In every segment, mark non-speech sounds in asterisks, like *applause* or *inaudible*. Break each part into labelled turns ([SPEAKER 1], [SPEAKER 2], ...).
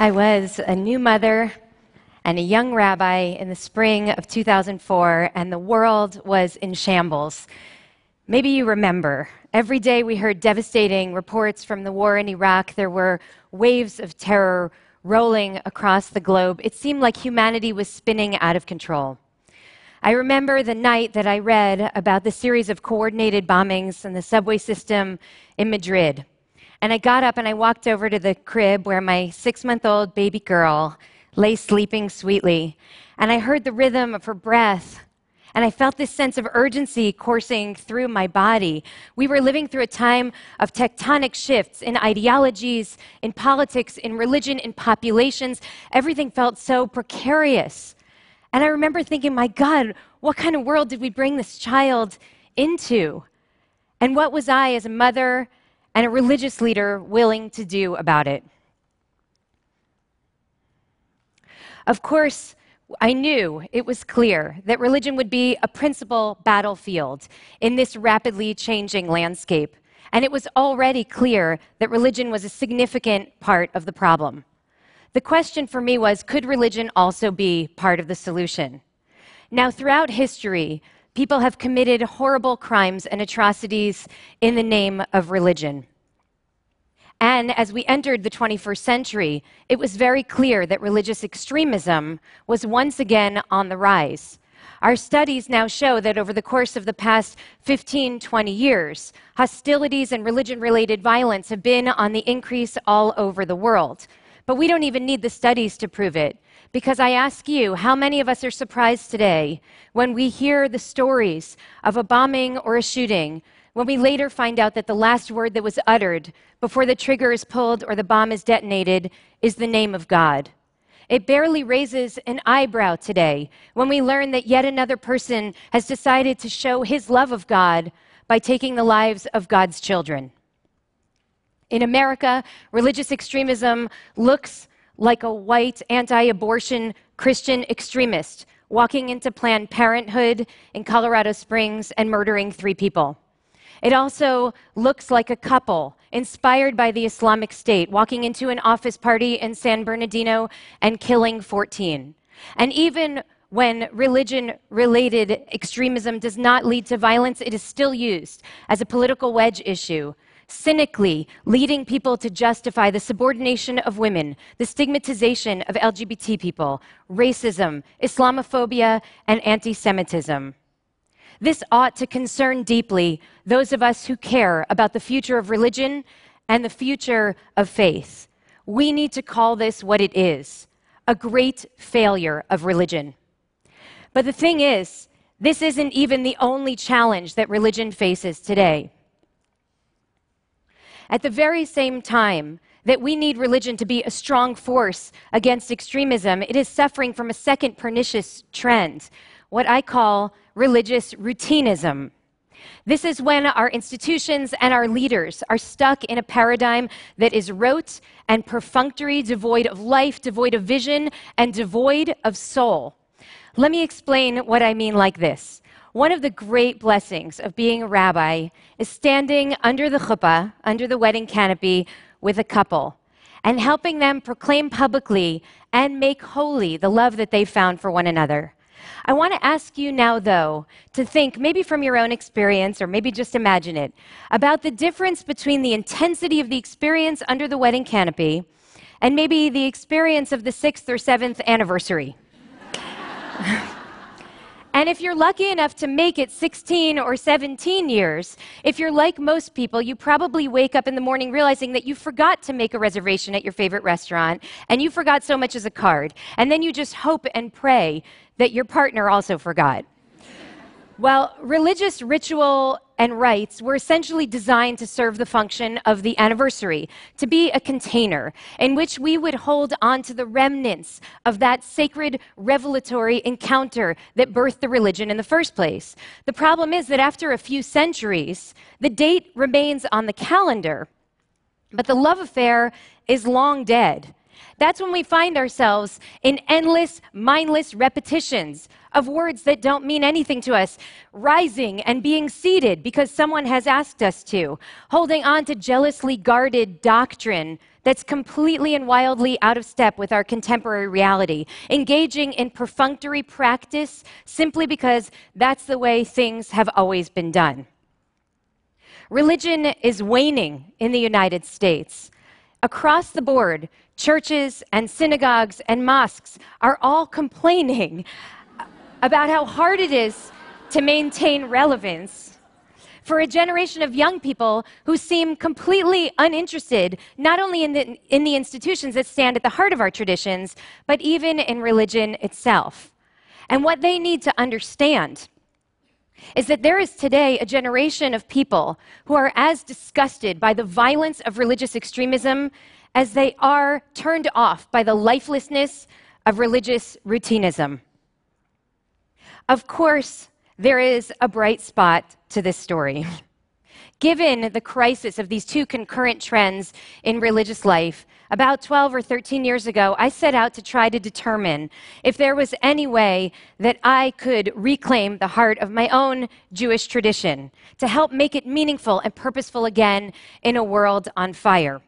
[SPEAKER 1] I was a new mother and a young rabbi in the spring of 2004, and the world was in shambles. Maybe you remember. Every day we heard devastating reports from the war in Iraq. There were waves of terror rolling across the globe. It seemed like humanity was spinning out of control. I remember the night that I read about the series of coordinated bombings in the subway system in Madrid. And I got up and I walked over to the crib where my six month old baby girl lay sleeping sweetly. And I heard the rhythm of her breath. And I felt this sense of urgency coursing through my body. We were living through a time of tectonic shifts in ideologies, in politics, in religion, in populations. Everything felt so precarious. And I remember thinking, my God, what kind of world did we bring this child into? And what was I, as a mother and a religious leader, willing to do about it? Of course, I knew it was clear that religion would be a principal battlefield in this rapidly changing landscape. And it was already clear that religion was a significant part of the problem. The question for me was could religion also be part of the solution? Now, throughout history, people have committed horrible crimes and atrocities in the name of religion. And as we entered the 21st century, it was very clear that religious extremism was once again on the rise. Our studies now show that over the course of the past 15, 20 years, hostilities and religion related violence have been on the increase all over the world. But we don't even need the studies to prove it. Because I ask you, how many of us are surprised today when we hear the stories of a bombing or a shooting when we later find out that the last word that was uttered before the trigger is pulled or the bomb is detonated is the name of God. It barely raises an eyebrow today when we learn that yet another person has decided to show his love of God by taking the lives of God's children. In America, religious extremism looks like a white anti abortion Christian extremist walking into Planned Parenthood in Colorado Springs and murdering three people. It also looks like a couple inspired by the Islamic State walking into an office party in San Bernardino and killing 14. And even when religion related extremism does not lead to violence, it is still used as a political wedge issue, cynically leading people to justify the subordination of women, the stigmatization of LGBT people, racism, Islamophobia, and anti Semitism. This ought to concern deeply those of us who care about the future of religion and the future of faith. We need to call this what it is a great failure of religion. But the thing is, this isn't even the only challenge that religion faces today. At the very same time that we need religion to be a strong force against extremism, it is suffering from a second pernicious trend, what I call religious routinism. This is when our institutions and our leaders are stuck in a paradigm that is rote and perfunctory, devoid of life, devoid of vision, and devoid of soul. Let me explain what I mean like this. One of the great blessings of being a rabbi is standing under the chuppah, under the wedding canopy, with a couple and helping them proclaim publicly and make holy the love that they found for one another. I want to ask you now, though, to think, maybe from your own experience, or maybe just imagine it, about the difference between the intensity of the experience under the wedding canopy and maybe the experience of the sixth or seventh anniversary. *laughs* And if you're lucky enough to make it 16 or 17 years, if you're like most people, you probably wake up in the morning realizing that you forgot to make a reservation at your favorite restaurant and you forgot so much as a card. And then you just hope and pray that your partner also forgot. Well, religious ritual and rites were essentially designed to serve the function of the anniversary, to be a container in which we would hold on to the remnants of that sacred revelatory encounter that birthed the religion in the first place. The problem is that after a few centuries, the date remains on the calendar, but the love affair is long dead. That's when we find ourselves in endless, mindless repetitions of words that don't mean anything to us, rising and being seated because someone has asked us to, holding on to jealously guarded doctrine that's completely and wildly out of step with our contemporary reality, engaging in perfunctory practice simply because that's the way things have always been done. Religion is waning in the United States. Across the board, churches and synagogues and mosques are all *laughs* complaining about how hard it is to maintain relevance for a generation of young people who seem completely uninterested not only in the, in the institutions that stand at the heart of our traditions, but even in religion itself. And what they need to understand is that there is today a generation of people who are as disgusted by the violence of religious extremism as they are turned off by the lifelessness of religious routinism. Of course, there is a bright spot to this story. *laughs* Given the crisis of these two concurrent trends in religious life, about 12 or 13 years ago, I set out to try to determine if there was any way that I could reclaim the heart of my own Jewish tradition to help make it meaningful and purposeful again in a world on fire.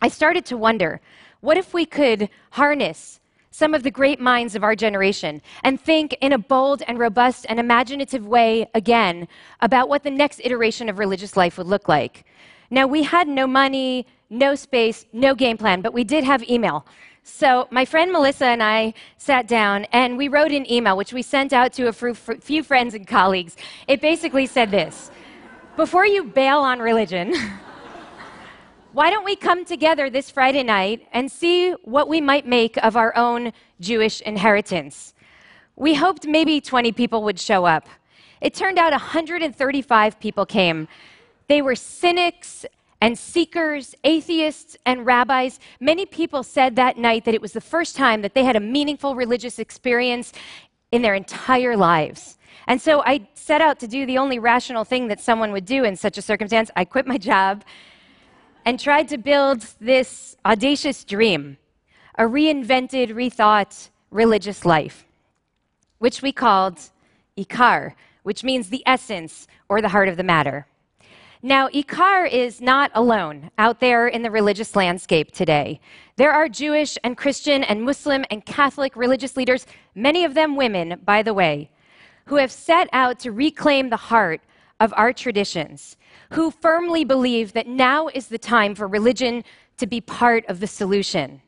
[SPEAKER 1] I started to wonder what if we could harness some of the great minds of our generation and think in a bold and robust and imaginative way again about what the next iteration of religious life would look like. Now, we had no money, no space, no game plan, but we did have email. So, my friend Melissa and I sat down and we wrote an email, which we sent out to a few friends and colleagues. It basically said this Before you bail on religion, *laughs* why don't we come together this Friday night and see what we might make of our own Jewish inheritance? We hoped maybe 20 people would show up. It turned out 135 people came. They were cynics and seekers, atheists and rabbis. Many people said that night that it was the first time that they had a meaningful religious experience in their entire lives. And so I set out to do the only rational thing that someone would do in such a circumstance. I quit my job and tried to build this audacious dream a reinvented, rethought religious life, which we called Ikar, which means the essence or the heart of the matter. Now, Ikar is not alone out there in the religious landscape today. There are Jewish and Christian and Muslim and Catholic religious leaders, many of them women, by the way, who have set out to reclaim the heart of our traditions who firmly believe that now is the time for religion to be part of the solution.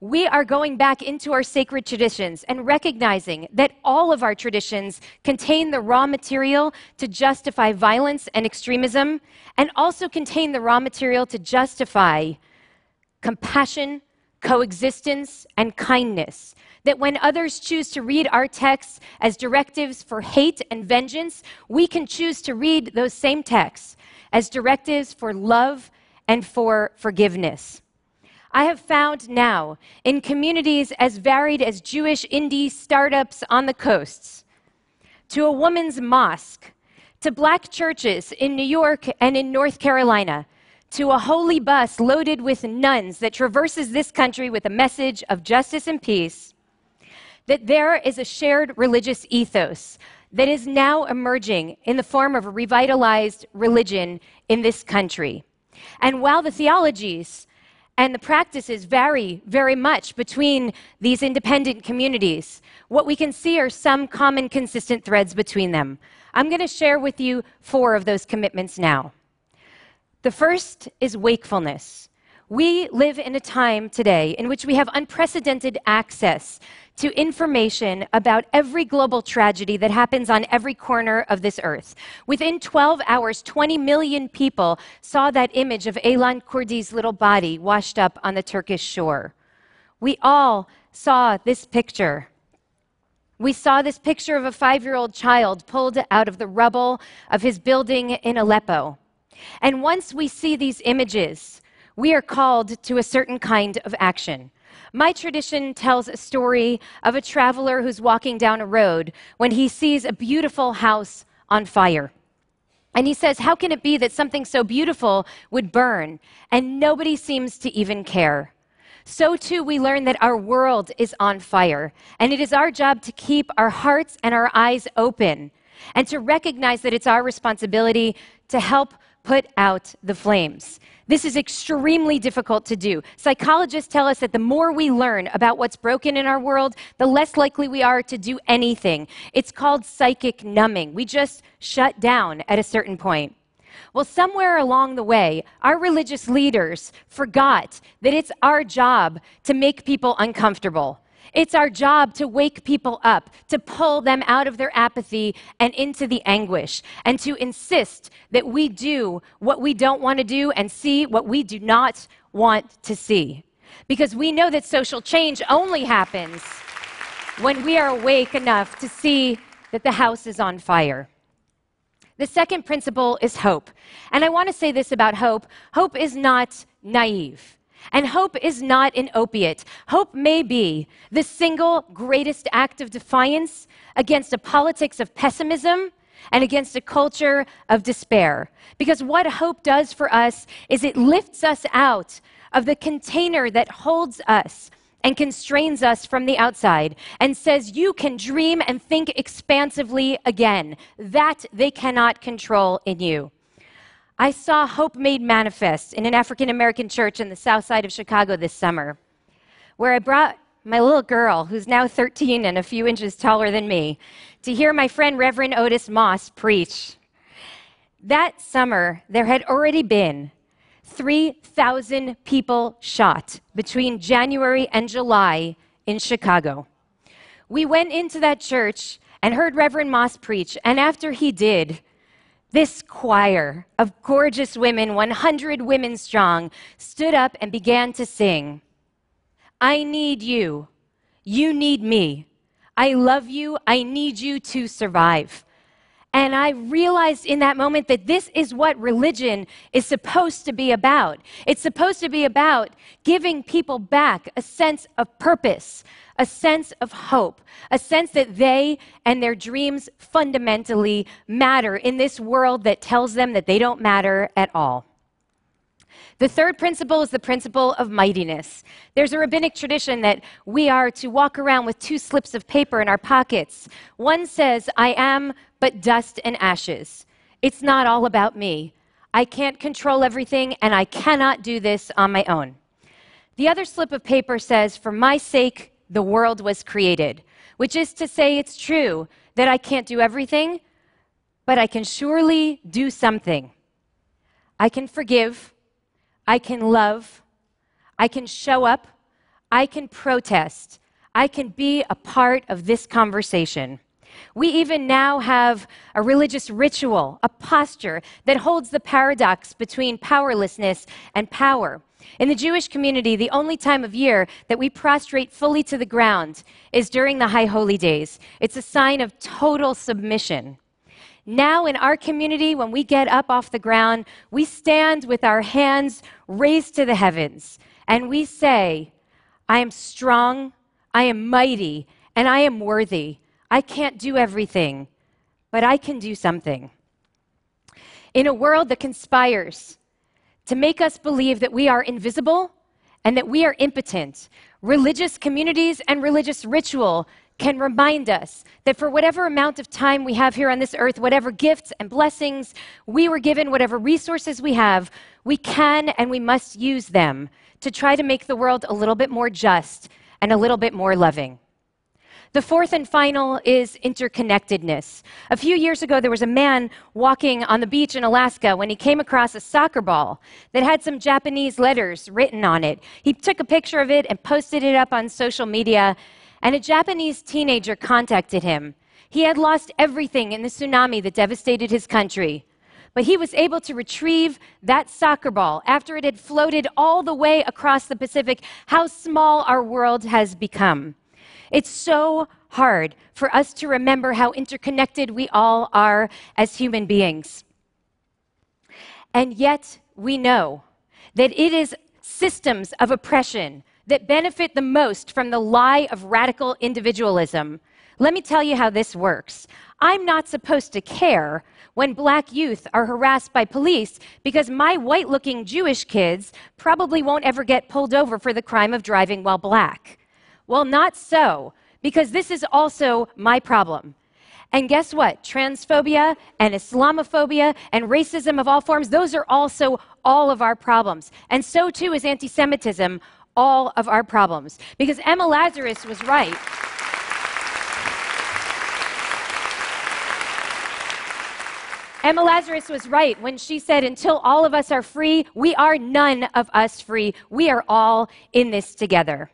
[SPEAKER 1] We are going back into our sacred traditions and recognizing that all of our traditions contain the raw material to justify violence and extremism, and also contain the raw material to justify compassion, coexistence, and kindness. That when others choose to read our texts as directives for hate and vengeance, we can choose to read those same texts as directives for love and for forgiveness. I have found now in communities as varied as Jewish indie startups on the coasts, to a woman's mosque, to black churches in New York and in North Carolina, to a holy bus loaded with nuns that traverses this country with a message of justice and peace, that there is a shared religious ethos that is now emerging in the form of a revitalized religion in this country. And while the theologies and the practices vary very much between these independent communities, what we can see are some common consistent threads between them. I'm going to share with you four of those commitments now. The first is wakefulness. We live in a time today in which we have unprecedented access to information about every global tragedy that happens on every corner of this earth. Within 12 hours, 20 million people saw that image of Aylan Kurdi's little body washed up on the Turkish shore. We all saw this picture. We saw this picture of a five year old child pulled out of the rubble of his building in Aleppo. And once we see these images, we are called to a certain kind of action. My tradition tells a story of a traveler who's walking down a road when he sees a beautiful house on fire. And he says, How can it be that something so beautiful would burn? And nobody seems to even care. so too we learn that our world is on fire. And it is our job to keep our hearts and our eyes open and to recognize that it's our responsibility to help put out the flames. This is extremely difficult to do. Psychologists tell us that the more we learn about what's broken in our world, the less likely we are to do anything. It's called psychic numbing. We just shut down at a certain point. Well, somewhere along the way, our religious leaders forgot that it's our job to make people uncomfortable. It's our job to wake people up, to pull them out of their apathy and into the anguish, and to insist that we do what we don't want to do and see what we do not want to see. Because we know that social change only happens when we are awake enough to see that the house is on fire. The second principle is hope. And I want to say this about hope hope is not naive. And hope is not an opiate. Hope may be the single greatest act of defiance against a politics of pessimism and against a culture of despair. Because what hope does for us is it lifts us out of the container that holds us and constrains us from the outside and says, You can dream and think expansively again. That they cannot control in you. I saw hope made manifest in an African American church in the south side of Chicago this summer, where I brought my little girl, who's now 13 and a few inches taller than me, to hear my friend Reverend Otis Moss preach. That summer, there had already been 3,000 people shot between January and July in Chicago. We went into that church and heard Reverend Moss preach, and after he did, this choir of gorgeous women, 100 women strong, stood up and began to sing I need you. You need me. I love you. I need you to survive. And I realized in that moment that this is what religion is supposed to be about. It's supposed to be about giving people back a sense of purpose, a sense of hope, a sense that they and their dreams fundamentally matter in this world that tells them that they don't matter at all. The third principle is the principle of mightiness. There's a rabbinic tradition that we are to walk around with two slips of paper in our pockets. One says, I am but dust and ashes. It's not all about me. I can't control everything, and I cannot do this on my own. The other slip of paper says, For my sake, the world was created, which is to say, it's true that I can't do everything, but I can surely do something. I can forgive. I can love, I can show up, I can protest, I can be a part of this conversation. We even now have a religious ritual, a posture that holds the paradox between powerlessness and power. In the Jewish community, the only time of year that we prostrate fully to the ground is during the High Holy Days. It's a sign of total submission. Now, in our community, when we get up off the ground, we stand with our hands raised to the heavens and we say, I am strong, I am mighty, and I am worthy. I can't do everything, but I can do something. In a world that conspires to make us believe that we are invisible and that we are impotent, religious communities and religious ritual can remind us that for whatever amount of time we have here on this earth, whatever gifts and blessings we were given, whatever resources we have, we can and we must use them to try to make the world a little bit more just and a little bit more loving. The fourth and final is interconnectedness. A few years ago, there was a man walking on the beach in Alaska when he came across a soccer ball that had some Japanese letters written on it. He took a picture of it and posted it up on social media, and a Japanese teenager contacted him. He had lost everything in the tsunami that devastated his country. But he was able to retrieve that soccer ball after it had floated all the way across the Pacific. How small our world has become. It's so hard for us to remember how interconnected we all are as human beings. And yet, we know that it is systems of oppression that benefit the most from the lie of radical individualism. Let me tell you how this works. I'm not supposed to care when black youth are harassed by police because my white looking Jewish kids probably won't ever get pulled over for the crime of driving while black. Well, not so, because this is also my problem. And guess what? Transphobia and Islamophobia and racism of all forms, those are also all of our problems. And so too is anti Semitism, all of our problems. Because Emma Lazarus was right. Emma Lazarus was right when she said, Until all of us are free, we are none of us free. We are all in this together.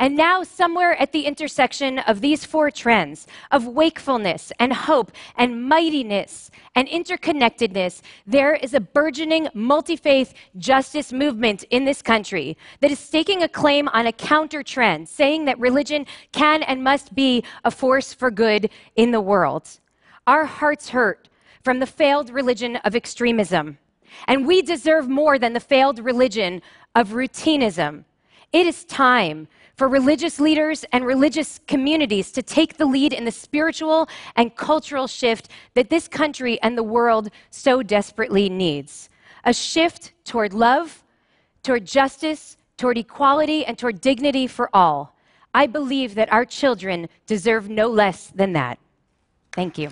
[SPEAKER 1] And now, somewhere at the intersection of these four trends of wakefulness and hope and mightiness and interconnectedness, there is a burgeoning multi faith justice movement in this country that is staking a claim on a counter trend, saying that religion can and must be a force for good in the world. Our hearts hurt from the failed religion of extremism, and we deserve more than the failed religion of routinism. It is time for religious leaders and religious communities to take the lead in the spiritual and cultural shift that this country and the world so desperately needs. A shift toward love, toward justice, toward equality, and toward dignity for all. I believe that our children deserve no less than that. Thank you.